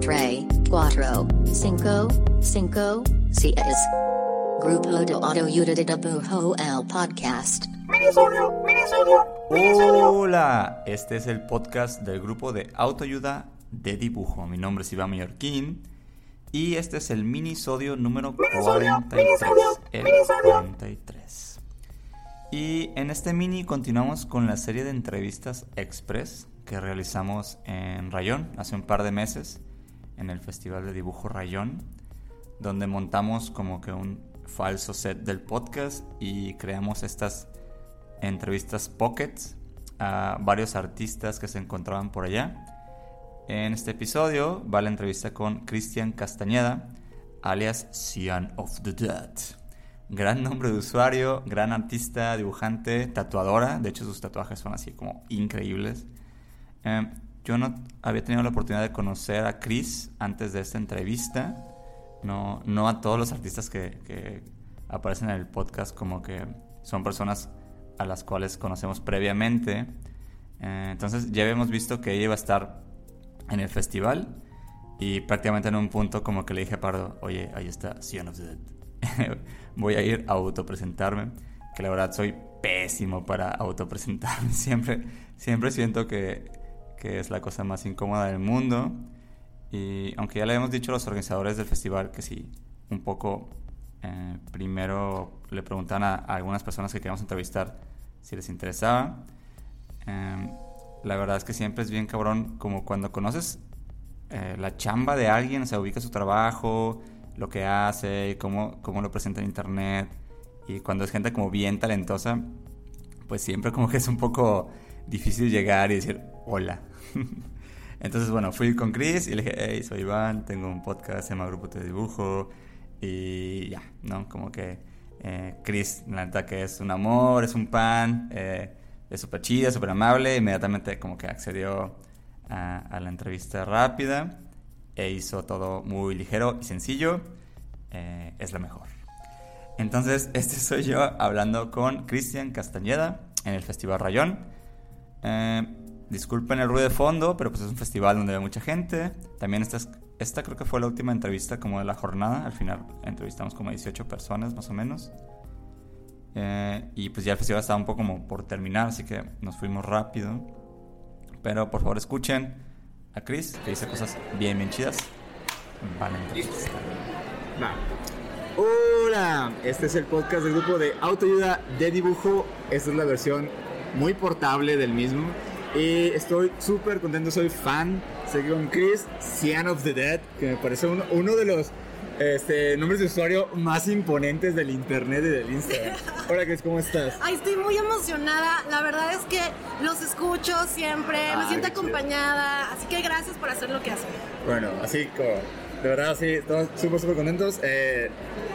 tres, cuatro, cinco, cinco, seis. Grupo de Autoayuda de Dibujo el podcast. Hola, este es el podcast del grupo de autoayuda de dibujo. Mi nombre es Iván Mallorquín y este es el minisodio número 43. El 43. Y en este mini continuamos con la serie de entrevistas express que realizamos en Rayón hace un par de meses en el Festival de Dibujo Rayón, donde montamos como que un falso set del podcast y creamos estas entrevistas pockets a varios artistas que se encontraban por allá. En este episodio va la entrevista con Cristian Castañeda, alias Cian of the Dead. Gran nombre de usuario, gran artista, dibujante, tatuadora. De hecho, sus tatuajes son así como increíbles. Eh, yo no había tenido la oportunidad de conocer a Chris antes de esta entrevista. No, no a todos los artistas que, que aparecen en el podcast como que son personas a las cuales conocemos previamente. Eh, entonces ya habíamos visto que ella iba a estar en el festival y prácticamente en un punto como que le dije a Pardo, oye, ahí está Sion of the Dead. Voy a ir a autopresentarme, que la verdad soy pésimo para autopresentarme. Siempre, siempre siento que, es la cosa más incómoda del mundo. Y aunque ya le habíamos dicho a los organizadores del festival que sí, un poco eh, primero le preguntan a, algunas personas que queríamos entrevistar si les interesaba. Em, la verdad es que siempre es bien cabrón, como cuando conoces eh, la chamba de alguien, o sea, ubica su trabajo, lo que hace, cómo, cómo lo presenta en internet. Y cuando es gente como bien talentosa, pues siempre como que es un poco difícil llegar y decir hola. Entonces, bueno, fui con Chris y le dije, hey, soy Iván, tengo un podcast, se llama Grupo de Dibujo. Y ya, ¿no? Como que eh, Chris, la neta que es un amor, es un pan, eh, es súper chida, súper amable. Inmediatamente como que accedió a, la entrevista rápida e hizo todo muy ligero y sencillo. Eh, es lo mejor. Entonces, este soy yo hablando con Cristian Castañeda en el Festival Rayón. Disculpen el ruido de fondo, pero pues es un festival donde hay mucha gente. También estás esta creo que fue la última entrevista como de la jornada. Al final entrevistamos como 18 personas más o menos. Eh, y pues ya el festival estaba un poco como por terminar, así que nos fuimos rápido. Pero por favor escuchen a Chris, que dice cosas bien, bien chidas. Vale, entonces. Hola, este es el podcast del grupo de autoayuda de dibujo. Esta es la versión muy portable del mismo. Y estoy súper contento, soy fan. Seguí con Chris, Cian of the Dead, que me parece uno, uno de los este, nombres de usuario más imponentes del internet y del Instagram. Hola Chris, ¿cómo estás? Ay, estoy muy emocionada. La verdad es que los escucho siempre, me siento acompañada. Así que gracias por hacer lo que hacen. Bueno, así como de verdad, sí, estamos súper, súper contentos. Eh,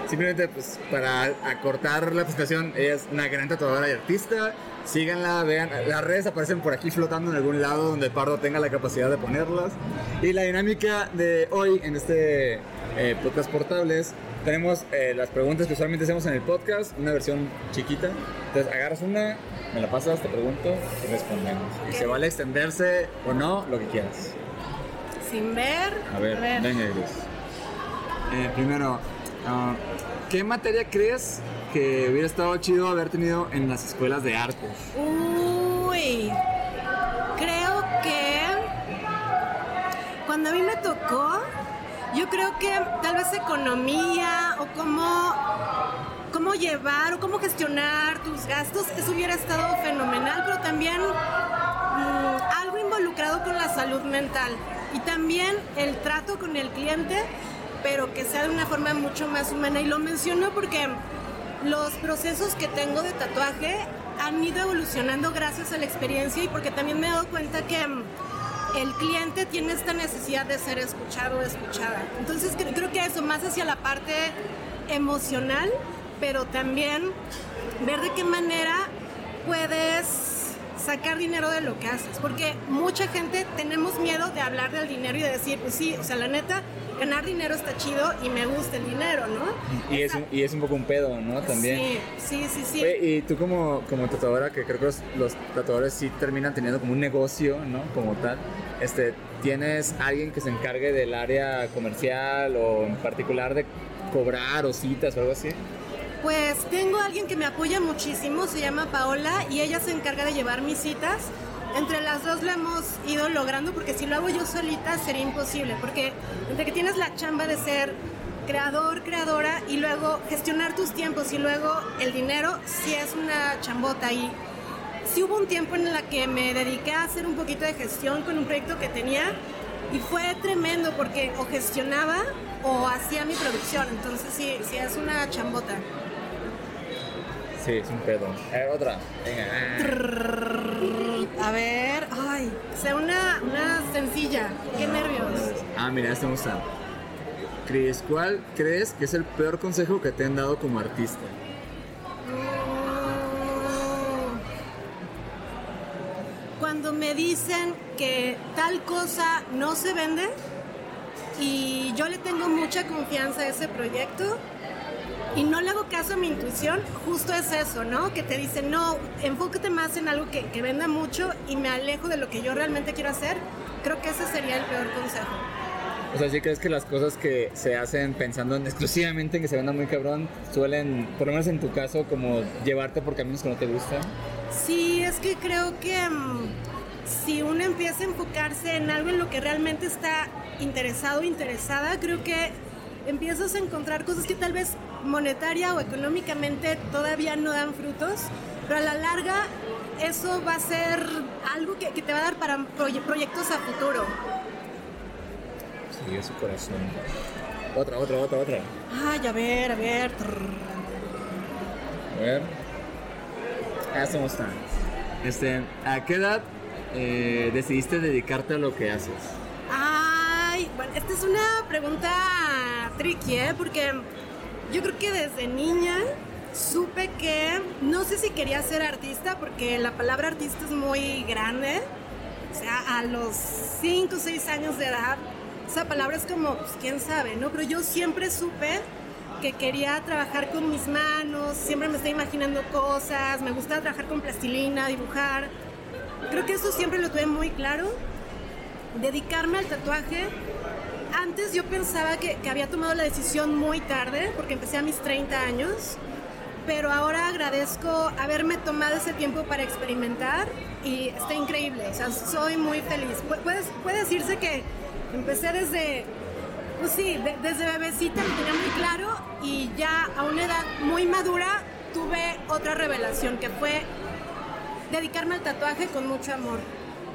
simplemente, pues, para acortar la presentación, ella es una gran tatuadora y artista. Síganla, vean. Las redes aparecen por aquí flotando en algún lado donde Pardo tenga la capacidad de ponerlas. Y la dinámica de hoy en este eh, podcast portables, tenemos eh, las preguntas que usualmente hacemos en el podcast, una versión chiquita. Entonces, agarras una, me la pasas, te pregunto y respondemos. Y se vale extenderse o no, lo que quieras. Sin ver. A ver, venga, eh, primero, ah, ¿qué materia crees que hubiera estado chido haber tenido en las escuelas de artes? Uy, creo que cuando a mí me tocó, yo creo que tal vez economía o cómo, cómo llevar o cómo gestionar tus gastos, eso hubiera estado fenomenal, pero también mm, algo involucrado con la salud mental y también el trato con el cliente, pero que sea de una forma mucho más humana. Y lo menciono porque los procesos que tengo de tatuaje han ido evolucionando gracias a la experiencia y porque también me he dado cuenta que mm, el cliente tiene esta necesidad de ser escuchado o escuchada. Entonces creo que eso, más hacia la parte emocional, pero también ver de qué manera puedes sacar dinero de lo que haces, porque mucha gente tenemos miedo de hablar del dinero y de decir, pues sí, o sea, la neta, ganar dinero está chido y me gusta el dinero, ¿no? Y, es, un, y es un poco un pedo, ¿no? También. Sí, sí, sí. y tú como, como tatuadora, que creo que los, tatuadores sí terminan teniendo como un negocio, ¿no? Como tal. este, ¿tienes alguien que se encargue del área comercial o en particular de cobrar o citas o algo así? Pues tengo alguien que me apoya muchísimo, se llama Paola y ella se encarga de llevar mis citas. Entre las dos lo hemos ido logrando porque si lo hago yo solita sería imposible, porque entre que tienes la chamba de ser creador, creadora y luego gestionar tus tiempos y luego el dinero, sí es una chambota y sí hubo un tiempo en el que me dediqué a hacer un poquito de gestión con un proyecto que tenía y fue tremendo porque o gestionaba o hacía mi producción, entonces sí, sí es una chambota. Sí, es un pedo. A ver, otra. Venga. A ver, ay, sea una, una sencilla. Qué nervios. Ah, mira, este me gusta. Cris, ¿cuál crees que es el peor consejo que te han dado como artista? Cuando me dicen que tal cosa no se vende y yo le tengo mucha confianza a ese proyecto y no le hago caso a mi intuición, justo es eso, ¿no? Que te dicen, no, enfócate más en algo que, que venda mucho y me alejo de lo que yo realmente quiero hacer. Creo que ese sería el peor consejo. O sea, ¿sí crees que las cosas que se hacen pensando en exclusivamente en que se venda muy cabrón suelen, por lo menos en tu caso, como llevarte por caminos que no te gustan? Sí, es que creo que mm, si uno empieza a enfocarse en algo en lo que realmente está interesado o interesada, creo que empiezas a encontrar cosas que tal vez monetaria o económicamente todavía no dan frutos, pero a la larga eso va a ser algo que, que te va a dar para proye- proyectos a futuro. Sí, es su corazón. Otra, otra, otra, otra. Ay, a ver, a ver. A ver. Ah, ¿cómo está? Este, ¿a qué edad eh, decidiste dedicarte a lo que haces? Ay, bueno, esta es una pregunta tricky, ¿eh? Porque yo creo que desde niña supe que no sé si quería ser artista, porque la palabra artista es muy grande. O sea, a los 5 o 6 años de edad, esa palabra es como, pues quién sabe, ¿no? Pero yo siempre supe que quería trabajar con mis manos, siempre me estaba imaginando cosas, me gustaba trabajar con plastilina, dibujar. Creo que eso siempre lo tuve muy claro dedicarme al tatuaje. Antes yo pensaba que, había tomado la decisión muy tarde, porque empecé a mis 30 años, pero ahora agradezco haberme tomado ese tiempo para experimentar y está increíble, o sea, soy muy feliz. Pu- Puede, puede decirse que empecé desde, pues sí, de- desde bebecita lo tenía muy claro y ya a una edad muy madura tuve otra revelación que fue dedicarme al tatuaje con mucho amor.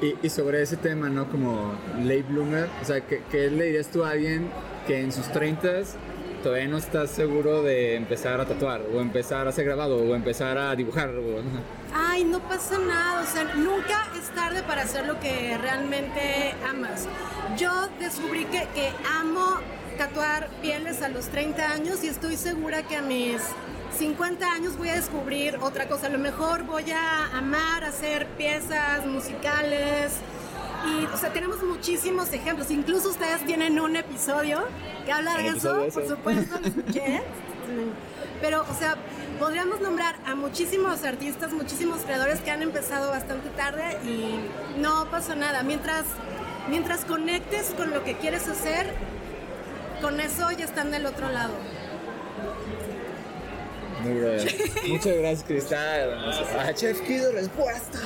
Y, y sobre ese tema, ¿no? Como late bloomer, o sea, ¿qué, qué le dirías tú a alguien que en sus 30 todavía no está seguro de empezar a tatuar, o empezar a hacer grabado, o empezar a dibujar? O, Ay, no pasa nada, o sea, nunca es tarde para hacer lo que realmente amas. Yo descubrí que, que amo tatuar pieles a los 30 años y estoy segura que a mis 50 años voy a descubrir otra cosa. A lo mejor voy a amar hacer piezas musicales. Y, o sea, tenemos muchísimos ejemplos. Incluso ustedes tienen un episodio que habla de ¿El eso, por supuesto, lo escuché. Pero, o sea, podríamos nombrar a muchísimos artistas, muchísimos creadores que han empezado bastante tarde y no pasa nada. Mientras, mientras conectes con lo que quieres hacer, con eso ya están del otro lado. Muy bien. Muchas gracias, Cristal. Ah, Chef Kido, respuesta.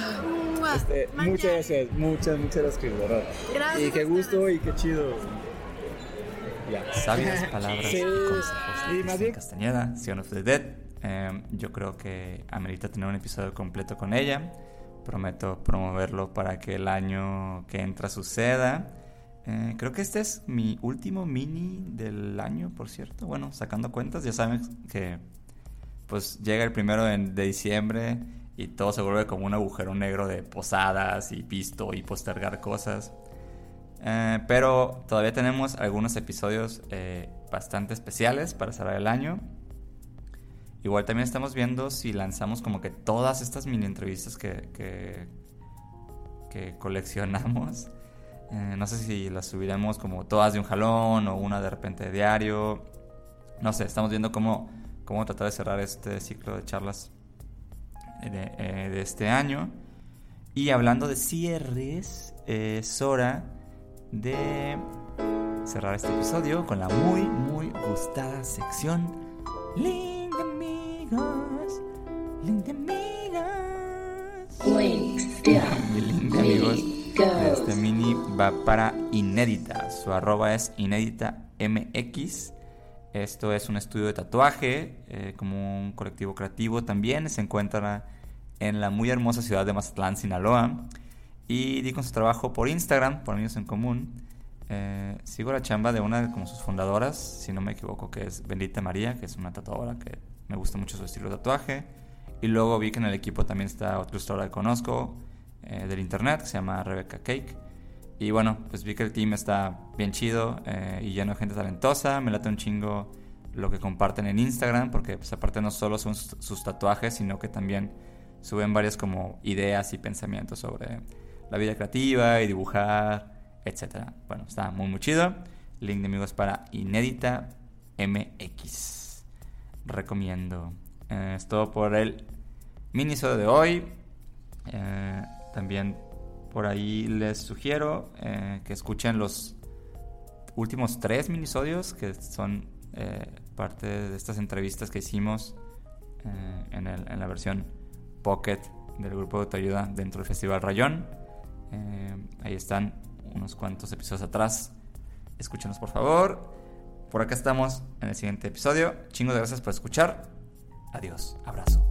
Este, muchas gracias, muchas, muchas gracias, Cris, de verdad. Gracias Y qué a gusto y qué chido. Ya. Sabias palabras, Sí, consejos y de más bien- Castañeda, Son of the Dead. Eh, yo creo que amerita tener un episodio completo con ella. Prometo promoverlo para que el año que entra suceda. Eh, creo que este es mi último mini del año, por cierto. Bueno, sacando cuentas, ya saben que pues llega el primero de diciembre y todo se vuelve como un agujero negro de posadas y visto y postergar cosas. Eh, pero todavía tenemos algunos episodios eh, bastante especiales para cerrar el año. Igual también estamos viendo si lanzamos como que todas estas mini entrevistas que, que, que coleccionamos. Eh, no sé si las subiremos como todas de un jalón o una de repente de diario. No sé, estamos viendo cómo, cómo tratar de cerrar este ciclo de charlas de, eh, de este año. Y hablando de cierres, es hora de cerrar este episodio con la muy, muy gustada sección Link de amigos. Link de amigos. Links de Mi link de amigos de este mini va para Inédita. Su arroba es Inédita MX. Esto es un estudio de tatuaje, eh, como un colectivo creativo también. Se encuentra en la muy hermosa ciudad de Mazatlán, Sinaloa. Y di con su trabajo por Instagram, por amigos en común. Eh, sigo la chamba de una de como sus fundadoras, si no me equivoco, que es Bendita María, que es una tatuadora que me gusta mucho su estilo de tatuaje. Y luego vi que en el equipo también está otra ilustradora que conozco eh, del internet, que se llama Rebecca Cake. Y bueno, pues vi que el team está bien chido eh, y lleno de gente talentosa. Me late un chingo lo que comparten en Instagram, porque pues aparte no solo son sus, tatuajes, sino que también suben varias como ideas y pensamientos sobre la vida creativa y dibujar, etcétera. Bueno, está muy muy chido. Link de amigos para Inédita MX. Recomiendo. Eh, es todo por el minisodio de hoy. Eh, también por ahí les sugiero eh, que escuchen los últimos tres minisodios que son eh, parte de estas entrevistas que hicimos eh, en, en la versión Pocket del grupo de autoayuda dentro del Festival Rayón. Ahí están unos cuantos episodios atrás. Escúchenos por favor. Por acá estamos en el siguiente episodio. Chingo de gracias por escuchar. Adiós. Abrazo.